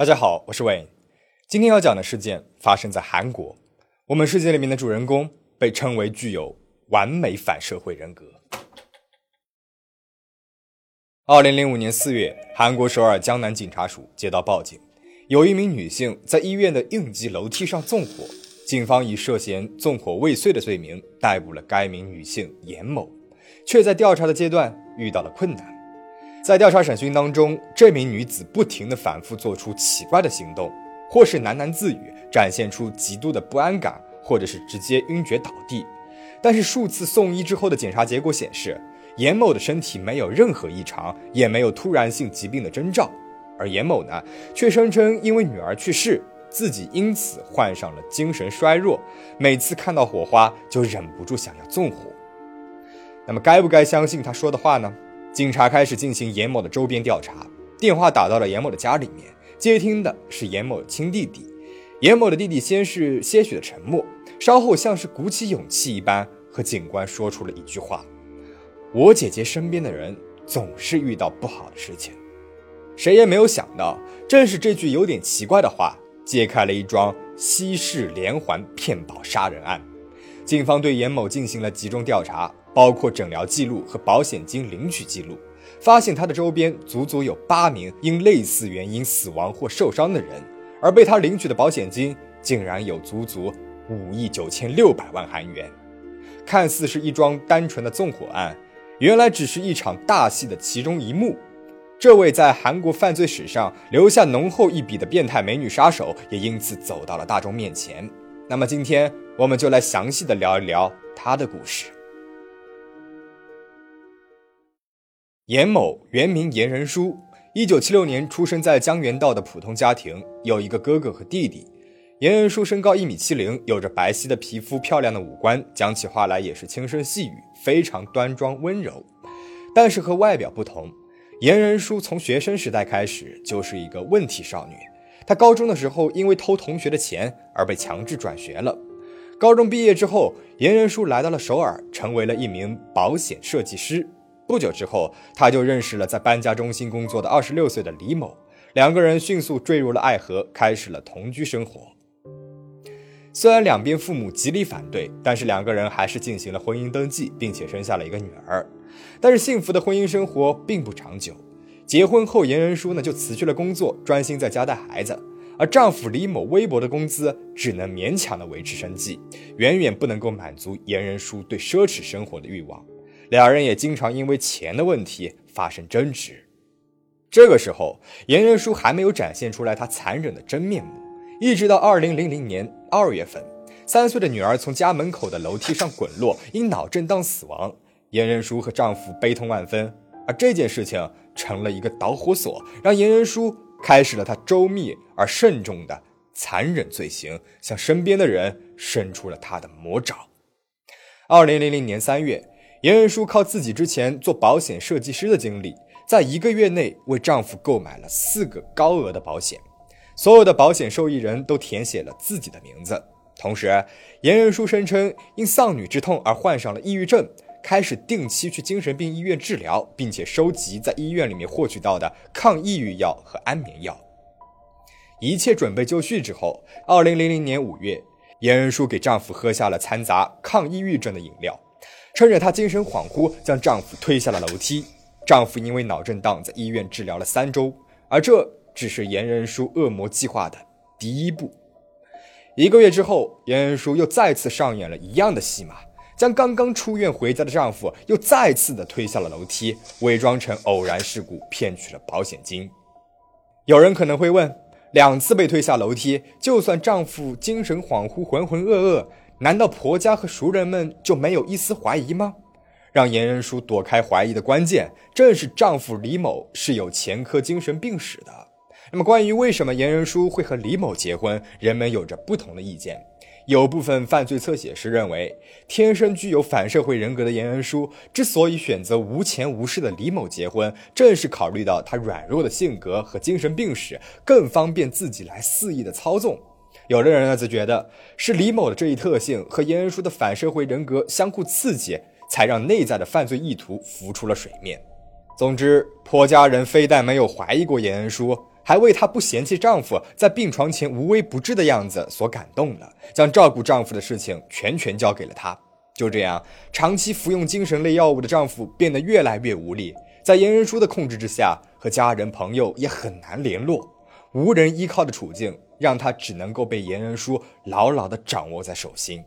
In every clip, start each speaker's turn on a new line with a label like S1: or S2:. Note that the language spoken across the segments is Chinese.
S1: 大家好，我是 Wayne。今天要讲的事件发生在韩国。我们事件里面的主人公被称为具有完美反社会人格。二零零五年四月，韩国首尔江南警察署接到报警，有一名女性在医院的应急楼梯上纵火，警方以涉嫌纵火未遂的罪名逮捕了该名女性严某，却在调查的阶段遇到了困难。在调查审讯当中，这名女子不停地反复做出奇怪的行动，或是喃喃自语，展现出极度的不安感，或者是直接晕厥倒地。但是数次送医之后的检查结果显示，严某的身体没有任何异常，也没有突然性疾病的征兆。而严某呢，却声称因为女儿去世，自己因此患上了精神衰弱，每次看到火花就忍不住想要纵火。那么，该不该相信他说的话呢？警察开始进行严某的周边调查，电话打到了严某的家里面，接听的是严某的亲弟弟。严某的弟弟先是些许的沉默，稍后像是鼓起勇气一般，和警官说出了一句话：“我姐姐身边的人总是遇到不好的事情。”谁也没有想到，正是这句有点奇怪的话，揭开了一桩西式连环骗保杀人案。警方对严某进行了集中调查。包括诊疗记录和保险金领取记录，发现他的周边足足有八名因类似原因死亡或受伤的人，而被他领取的保险金竟然有足足五亿九千六百万韩元。看似是一桩单纯的纵火案，原来只是一场大戏的其中一幕。这位在韩国犯罪史上留下浓厚一笔的变态美女杀手，也因此走到了大众面前。那么今天我们就来详细的聊一聊她的故事。严某原名严仁书，一九七六年出生在江原道的普通家庭，有一个哥哥和弟弟。严仁书身高一米七零，有着白皙的皮肤、漂亮的五官，讲起话来也是轻声细语，非常端庄温柔。但是和外表不同，严仁书从学生时代开始就是一个问题少女。她高中的时候因为偷同学的钱而被强制转学了。高中毕业之后，严仁书来到了首尔，成为了一名保险设计师。不久之后，他就认识了在搬家中心工作的二十六岁的李某，两个人迅速坠入了爱河，开始了同居生活。虽然两边父母极力反对，但是两个人还是进行了婚姻登记，并且生下了一个女儿。但是幸福的婚姻生活并不长久。结婚后，严仁书呢就辞去了工作，专心在家带孩子，而丈夫李某微薄的工资只能勉强的维持生计，远远不能够满足严仁书对奢侈生活的欲望。两人也经常因为钱的问题发生争执。这个时候，严仁书还没有展现出来他残忍的真面目。一直到二零零零年二月份，三岁的女儿从家门口的楼梯上滚落，因脑震荡死亡。严仁书和丈夫悲痛万分，而这件事情成了一个导火索，让严仁书开始了他周密而慎重的残忍罪行，向身边的人伸出了他的魔爪。二零零零年三月。严仁书靠自己之前做保险设计师的经历，在一个月内为丈夫购买了四个高额的保险，所有的保险受益人都填写了自己的名字。同时，严仁书声称因丧女之痛而患上了抑郁症，开始定期去精神病医院治疗，并且收集在医院里面获取到的抗抑郁药和安眠药。一切准备就绪之后，二零零零年五月，严仁书给丈夫喝下了掺杂抗抑郁症的饮料。趁着她精神恍惚，将丈夫推下了楼梯。丈夫因为脑震荡，在医院治疗了三周。而这只是严仁书恶魔计划的第一步。一个月之后，严仁书又再次上演了一样的戏码，将刚刚出院回家的丈夫又再次的推下了楼梯，伪装成偶然事故，骗取了保险金。有人可能会问：两次被推下楼梯，就算丈夫精神恍惚、浑浑噩噩。难道婆家和熟人们就没有一丝怀疑吗？让严仁书躲开怀疑的关键，正是丈夫李某是有前科精神病史的。那么，关于为什么严仁书会和李某结婚，人们有着不同的意见。有部分犯罪侧写师认为，天生具有反社会人格的严仁书之所以选择无钱无势的李某结婚，正是考虑到他软弱的性格和精神病史，更方便自己来肆意的操纵。有的人呢，则觉得是李某的这一特性和严仁书的反社会人格相互刺激，才让内在的犯罪意图浮出了水面。总之，婆家人非但没有怀疑过严仁书，还为她不嫌弃丈夫在病床前无微不至的样子所感动了，将照顾丈夫的事情全权交给了她。就这样，长期服用精神类药物的丈夫变得越来越无力，在严仁书的控制之下，和家人朋友也很难联络，无人依靠的处境让他只能够被严仁书牢牢地掌握在手心。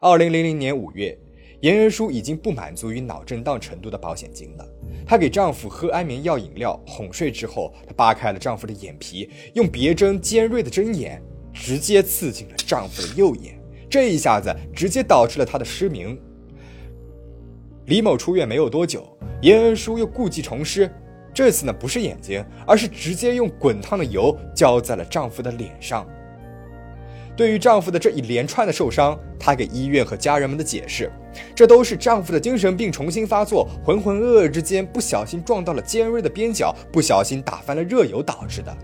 S1: 二零零零年五月，严仁书已经不满足于脑震荡程度的保险金了，她给丈夫喝安眠药饮料哄睡之后，她扒开了丈夫的眼皮，用别针尖锐的针眼直接刺进了丈夫的右眼。这一下子直接导致了他的失明。李某出院没有多久，严恩淑又故技重施，这次呢不是眼睛，而是直接用滚烫的油浇在了丈夫的脸上。对于丈夫的这一连串的受伤，她给医院和家人们的解释，这都是丈夫的精神病重新发作，浑浑噩噩之间不小心撞到了尖锐的边角，不小心打翻了热油导致的。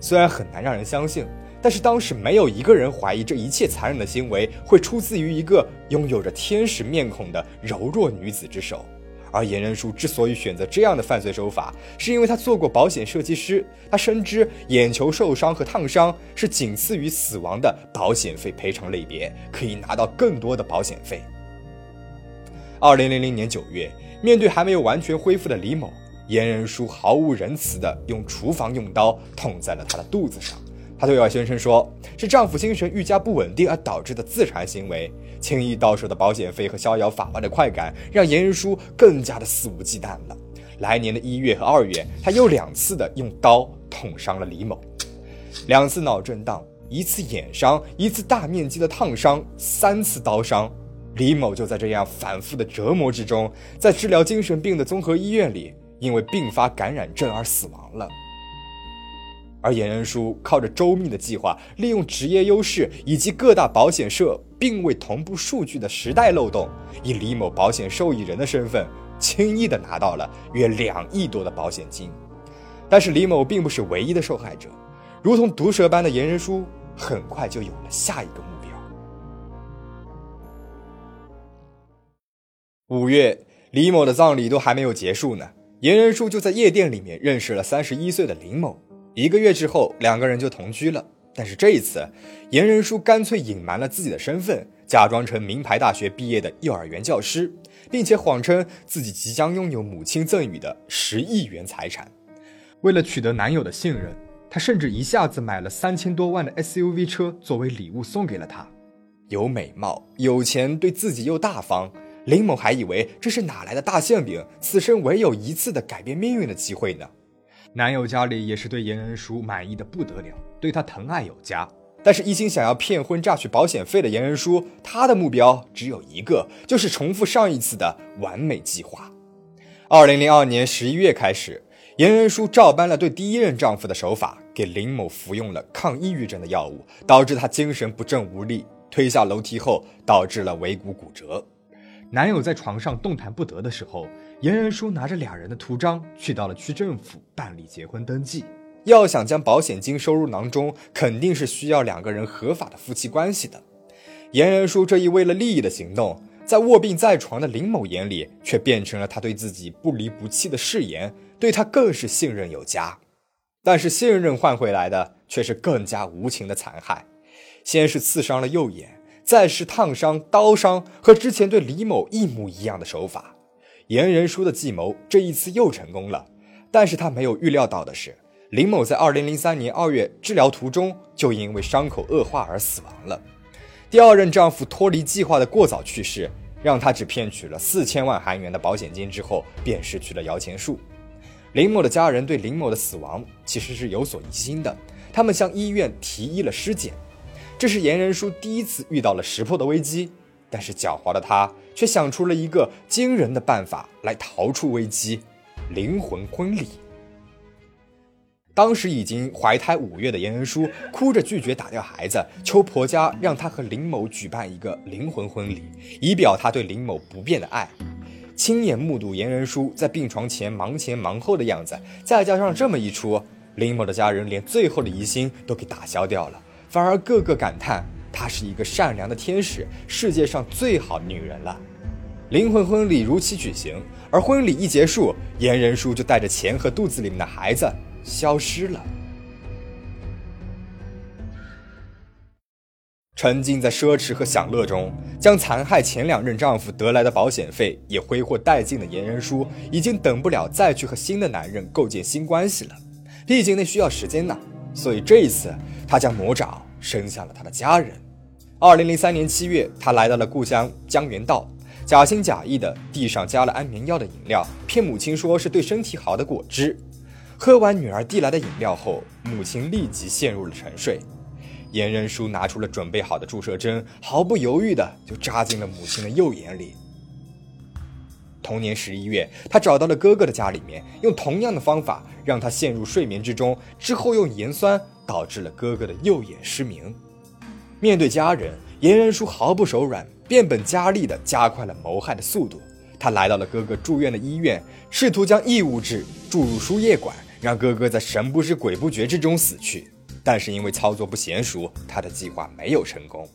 S1: 虽然很难让人相信。但是当时没有一个人怀疑这一切残忍的行为会出自于一个拥有着天使面孔的柔弱女子之手，而严仁书之所以选择这样的犯罪手法，是因为他做过保险设计师，他深知眼球受伤和烫伤是仅次于死亡的保险费赔偿类别，可以拿到更多的保险费。二零零零年九月，面对还没有完全恢复的李某，严仁书毫无仁慈地用厨房用刀捅在了他的肚子上。她对外宣称说，是丈夫精神愈加不稳定而导致的自残行为。轻易到手的保险费和逍遥法外的快感，让严仁书更加的肆无忌惮了。来年的一月和二月，她又两次的用刀捅伤了李某，两次脑震荡，一次眼伤，一次大面积的烫伤，三次刀伤。李某就在这样反复的折磨之中，在治疗精神病的综合医院里，因为并发感染症而死亡了。而严仁书靠着周密的计划，利用职业优势以及各大保险社并未同步数据的时代漏洞，以李某保险受益人的身份，轻易的拿到了约两亿多的保险金。但是李某并不是唯一的受害者，如同毒蛇般的严仁书，很快就有了下一个目标。五月，李某的葬礼都还没有结束呢，严仁书就在夜店里面认识了三十一岁的林某。一个月之后，两个人就同居了。但是这一次，严仁书干脆隐瞒了自己的身份，假装成名牌大学毕业的幼儿园教师，并且谎称自己即将拥有母亲赠予的十亿元财产。为了取得男友的信任，她甚至一下子买了三千多万的 SUV 车作为礼物送给了他。有美貌、有钱，对自己又大方，林某还以为这是哪来的大馅饼，此生唯有一次的改变命运的机会呢。男友家里也是对严仁书满意的不得了，对她疼爱有加。但是，一心想要骗婚榨取保险费的严仁书，他的目标只有一个，就是重复上一次的完美计划。二零零二年十一月开始，严仁书照搬了对第一任丈夫的手法，给林某服用了抗抑郁症的药物，导致他精神不振无力，推下楼梯后导致了尾骨骨折。男友在床上动弹不得的时候。严仁书拿着俩人的图章去到了区政府办理结婚登记。要想将保险金收入囊中，肯定是需要两个人合法的夫妻关系的。严仁书这一为了利益的行动，在卧病在床的林某眼里，却变成了他对自己不离不弃的誓言，对他更是信任有加。但是信任换回来的却是更加无情的残害。先是刺伤了右眼，再是烫伤、刀伤，和之前对李某一模一样的手法。严仁书的计谋这一次又成功了，但是他没有预料到的是，林某在二零零三年二月治疗途中就因为伤口恶化而死亡了。第二任丈夫脱离计划的过早去世，让她只骗取了四千万韩元的保险金之后，便失去了摇钱树。林某的家人对林某的死亡其实是有所疑心的，他们向医院提议了尸检，这是严仁书第一次遇到了识破的危机。但是狡猾的他却想出了一个惊人的办法来逃出危机——灵魂婚礼。当时已经怀胎五月的严仁书哭着拒绝打掉孩子，求婆家让他和林某举办一个灵魂婚礼，以表他对林某不变的爱。亲眼目睹严仁书在病床前忙前忙后的样子，再加上这么一出，林某的家人连最后的疑心都给打消掉了，反而个个感叹。她是一个善良的天使，世界上最好的女人了。灵魂婚礼如期举行，而婚礼一结束，颜仁书就带着钱和肚子里面的孩子消失了。沉浸在奢侈和享乐中，将残害前两任丈夫得来的保险费也挥霍殆尽的颜仁书，已经等不了再去和新的男人构建新关系了。毕竟那需要时间呢。所以这一次，他将魔爪伸向了他的家人。二零零三年七月，他来到了故乡江原道，假心假意的递上加了安眠药的饮料，骗母亲说是对身体好的果汁。喝完女儿递来的饮料后，母亲立即陷入了沉睡。严仁书拿出了准备好的注射针，毫不犹豫的就扎进了母亲的右眼里。同年十一月，他找到了哥哥的家里面，用同样的方法让他陷入睡眠之中，之后用盐酸导致了哥哥的右眼失明。面对家人，严仁书毫不手软，变本加厉的加快了谋害的速度。他来到了哥哥住院的医院，试图将异物质注入输液管，让哥哥在神不知鬼不觉之中死去。但是因为操作不娴熟，他的计划没有成功。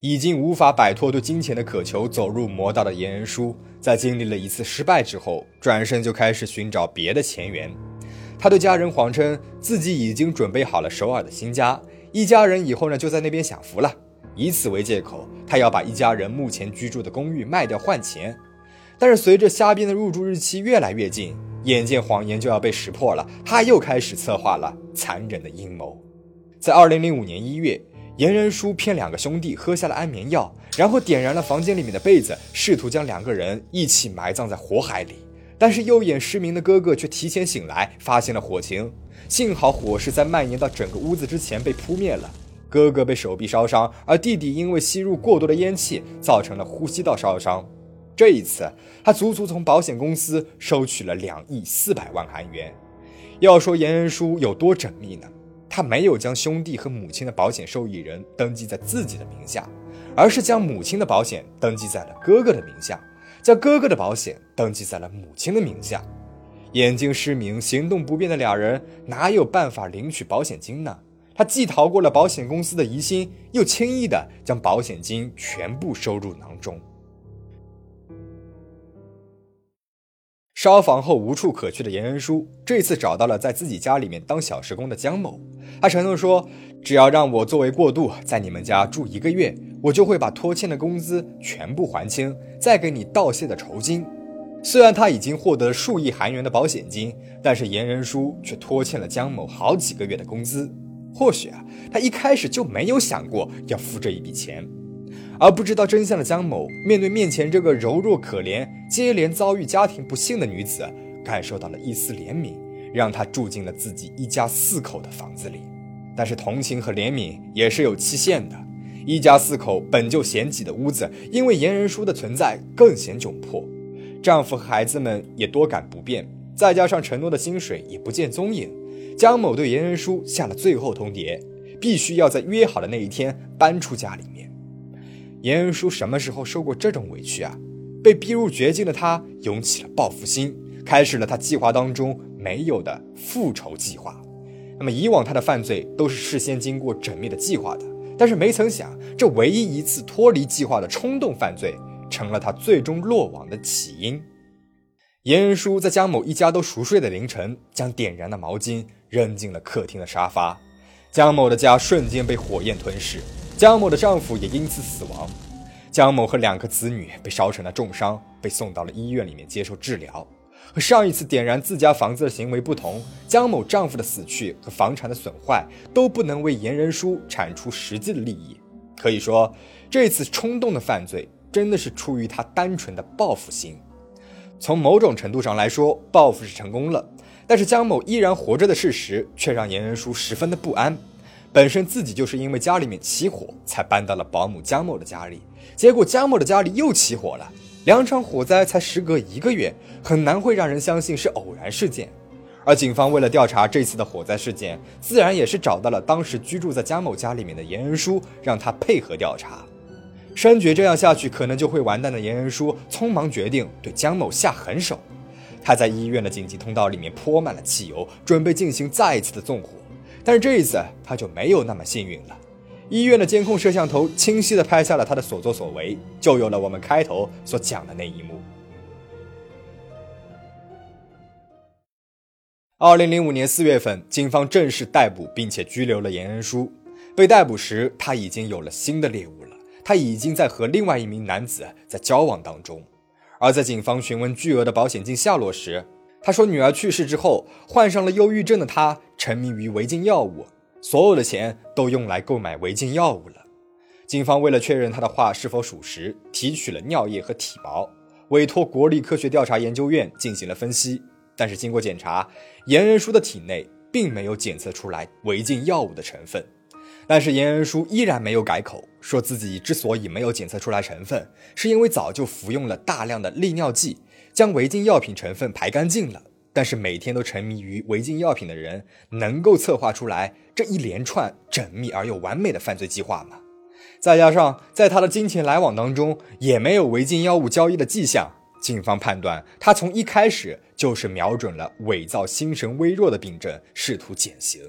S1: 已经无法摆脱对金钱的渴求，走入魔道的严仁书，在经历了一次失败之后，转身就开始寻找别的前缘。他对家人谎称自己已经准备好了首尔的新家，一家人以后呢就在那边享福了。以此为借口，他要把一家人目前居住的公寓卖掉换钱。但是随着虾边的入住日期越来越近。眼见谎言就要被识破了，他又开始策划了残忍的阴谋。在二零零五年一月，严仁书骗两个兄弟喝下了安眠药，然后点燃了房间里面的被子，试图将两个人一起埋葬在火海里。但是右眼失明的哥哥却提前醒来，发现了火情。幸好火势在蔓延到整个屋子之前被扑灭了，哥哥被手臂烧伤，而弟弟因为吸入过多的烟气，造成了呼吸道烧伤。这一次，他足足从保险公司收取了两亿四百万韩元。要说严仁书有多缜密呢？他没有将兄弟和母亲的保险受益人登记在自己的名下，而是将母亲的保险登记在了哥哥的名下，将哥哥的保险登记在了母亲的名下。眼睛失明、行动不便的俩人哪有办法领取保险金呢？他既逃过了保险公司的疑心，又轻易的将保险金全部收入囊中。烧房后无处可去的严仁书，这次找到了在自己家里面当小时工的江某。他承诺说，只要让我作为过渡，在你们家住一个月，我就会把拖欠的工资全部还清，再给你道谢的酬金。虽然他已经获得了数亿韩元的保险金，但是严仁书却拖欠了江某好几个月的工资。或许啊，他一开始就没有想过要付这一笔钱。而不知道真相的江某，面对面前这个柔弱可怜、接连遭遇家庭不幸的女子，感受到了一丝怜悯，让她住进了自己一家四口的房子里。但是同情和怜悯也是有期限的，一家四口本就嫌挤的屋子，因为严仁书的存在更显窘迫。丈夫和孩子们也多感不便，再加上承诺的薪水也不见踪影，江某对严仁书下了最后通牒，必须要在约好的那一天搬出家里面。严仁书什么时候受过这种委屈啊？被逼入绝境的他涌起了报复心，开始了他计划当中没有的复仇计划。那么以往他的犯罪都是事先经过缜密的计划的，但是没曾想，这唯一一次脱离计划的冲动犯罪，成了他最终落网的起因。严仁书在江某一家都熟睡的凌晨，将点燃的毛巾扔进了客厅的沙发，江某的家瞬间被火焰吞噬。江某的丈夫也因此死亡，江某和两个子女被烧成了重伤，被送到了医院里面接受治疗。和上一次点燃自家房子的行为不同，江某丈夫的死去和房产的损坏都不能为严仁书产出实际的利益。可以说，这次冲动的犯罪真的是出于他单纯的报复心。从某种程度上来说，报复是成功了，但是江某依然活着的事实却让严仁书十分的不安。本身自己就是因为家里面起火才搬到了保姆江某的家里，结果江某的家里又起火了。两场火灾才时隔一个月，很难会让人相信是偶然事件。而警方为了调查这次的火灾事件，自然也是找到了当时居住在江某家里面的严仁书，让他配合调查。深觉这样下去可能就会完蛋的严仁书，匆忙决定对江某下狠手。他在医院的紧急通道里面泼满了汽油，准备进行再一次的纵火。但是这一次他就没有那么幸运了，医院的监控摄像头清晰地拍下了他的所作所为，就有了我们开头所讲的那一幕。二零零五年四月份，警方正式逮捕并且拘留了严仁书。被逮捕时，他已经有了新的猎物了。他已经在和另外一名男子在交往当中。而在警方询问巨额的保险金下落时，他说女儿去世之后，患上了忧郁症的他沉迷于违禁药物，所有的钱都用来购买违禁药物了。警方为了确认他的话是否属实，提取了尿液和体毛，委托国立科学调查研究院进行了分析。但是经过检查，严仁书的体内并没有检测出来违禁药物的成分。但是严仁书依然没有改口，说自己之所以没有检测出来成分，是因为早就服用了大量的利尿剂，将违禁药品成分排干净了。但是每天都沉迷于违禁药品的人，能够策划出来这一连串缜密而又完美的犯罪计划吗？再加上在他的金钱来往当中也没有违禁药物交易的迹象。警方判断，他从一开始就是瞄准了伪造心神微弱的病症，试图减刑，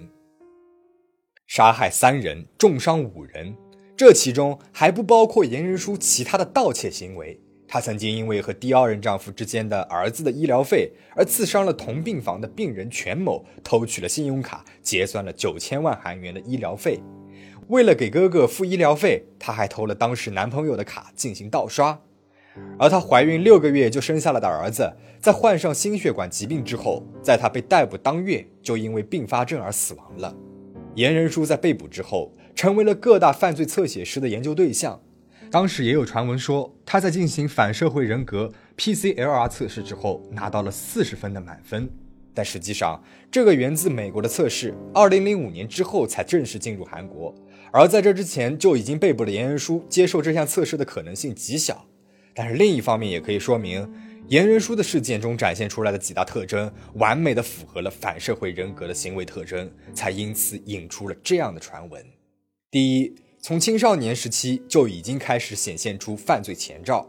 S1: 杀害三人，重伤五人。这其中还不包括严仁书其他的盗窃行为。她曾经因为和第二任丈夫之间的儿子的医疗费而刺伤了同病房的病人全某，偷取了信用卡，结算了九千万韩元的医疗费。为了给哥哥付医疗费，她还偷了当时男朋友的卡进行盗刷。而她怀孕六个月就生下了的儿子，在患上心血管疾病之后，在她被逮捕当月就因为并发症而死亡了。严仁书在被捕之后，成为了各大犯罪侧写师的研究对象。当时也有传闻说，他在进行反社会人格 PCLR 测试之后，拿到了四十分的满分。但实际上，这个源自美国的测试，二零零五年之后才正式进入韩国。而在这之前就已经被捕的严仁书，接受这项测试的可能性极小。但是另一方面也可以说明，严仁书的事件中展现出来的几大特征，完美的符合了反社会人格的行为特征，才因此引出了这样的传闻。第一，从青少年时期就已经开始显现出犯罪前兆，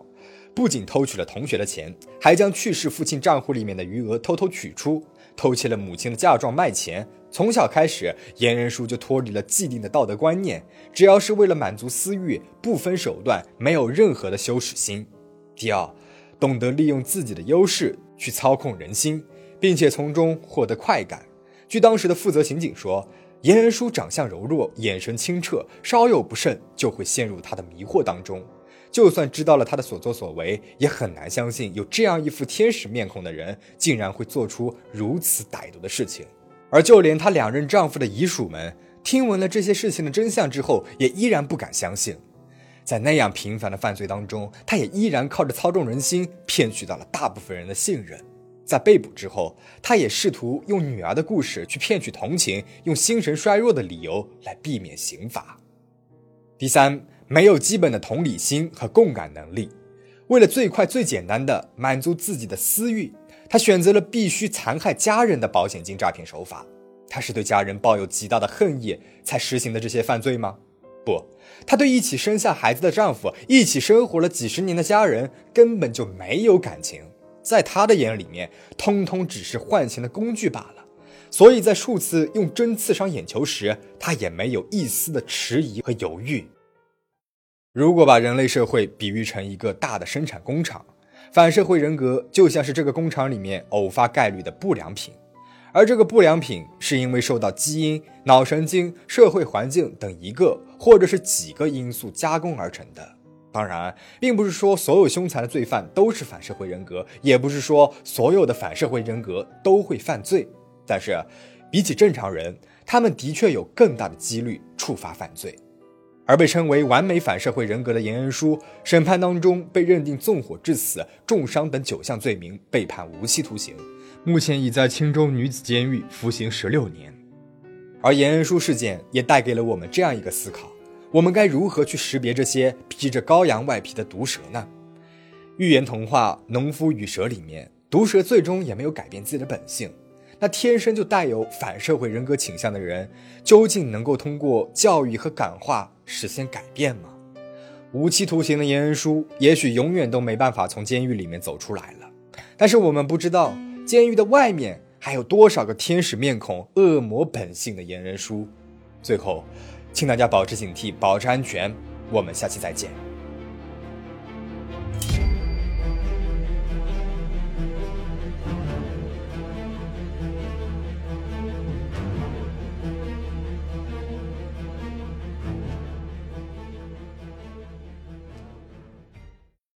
S1: 不仅偷取了同学的钱，还将去世父亲账户里面的余额偷偷取出，偷窃了母亲的嫁妆卖钱。从小开始，严仁书就脱离了既定的道德观念，只要是为了满足私欲，不分手段，没有任何的羞耻心。第二，懂得利用自己的优势去操控人心，并且从中获得快感。据当时的负责刑警说，颜仁书长相柔弱，眼神清澈，稍有不慎就会陷入他的迷惑当中。就算知道了他的所作所为，也很难相信有这样一副天使面孔的人，竟然会做出如此歹毒的事情。而就连她两任丈夫的遗属们，听闻了这些事情的真相之后，也依然不敢相信。在那样频繁的犯罪当中，他也依然靠着操纵人心，骗取到了大部分人的信任。在被捕之后，他也试图用女儿的故事去骗取同情，用精神衰弱的理由来避免刑罚。第三，没有基本的同理心和共感能力，为了最快最简单的满足自己的私欲，他选择了必须残害家人的保险金诈骗手法。他是对家人抱有极大的恨意才实行的这些犯罪吗？不，她对一起生下孩子的丈夫、一起生活了几十年的家人根本就没有感情，在他的眼里面，通通只是换钱的工具罢了。所以在数次用针刺伤眼球时，他也没有一丝的迟疑和犹豫。如果把人类社会比喻成一个大的生产工厂，反社会人格就像是这个工厂里面偶发概率的不良品。而这个不良品是因为受到基因、脑神经、社会环境等一个或者是几个因素加工而成的。当然，并不是说所有凶残的罪犯都是反社会人格，也不是说所有的反社会人格都会犯罪。但是，比起正常人，他们的确有更大的几率触发犯罪。而被称为完美反社会人格的严恩书，审判当中被认定纵火致死、重伤等九项罪名，被判无期徒刑。目前已在青州女子监狱服刑十六年，而严恩书事件也带给了我们这样一个思考：我们该如何去识别这些披着羔羊外皮的毒蛇呢？寓言童话《农夫与蛇》里面，毒蛇最终也没有改变自己的本性。那天生就带有反社会人格倾向的人，究竟能够通过教育和感化实现改变吗？无期徒刑的严恩书，也许永远都没办法从监狱里面走出来了。但是我们不知道。监狱的外面还有多少个天使面孔、恶魔本性的严人书？最后，请大家保持警惕，保持安全。我们下期再见。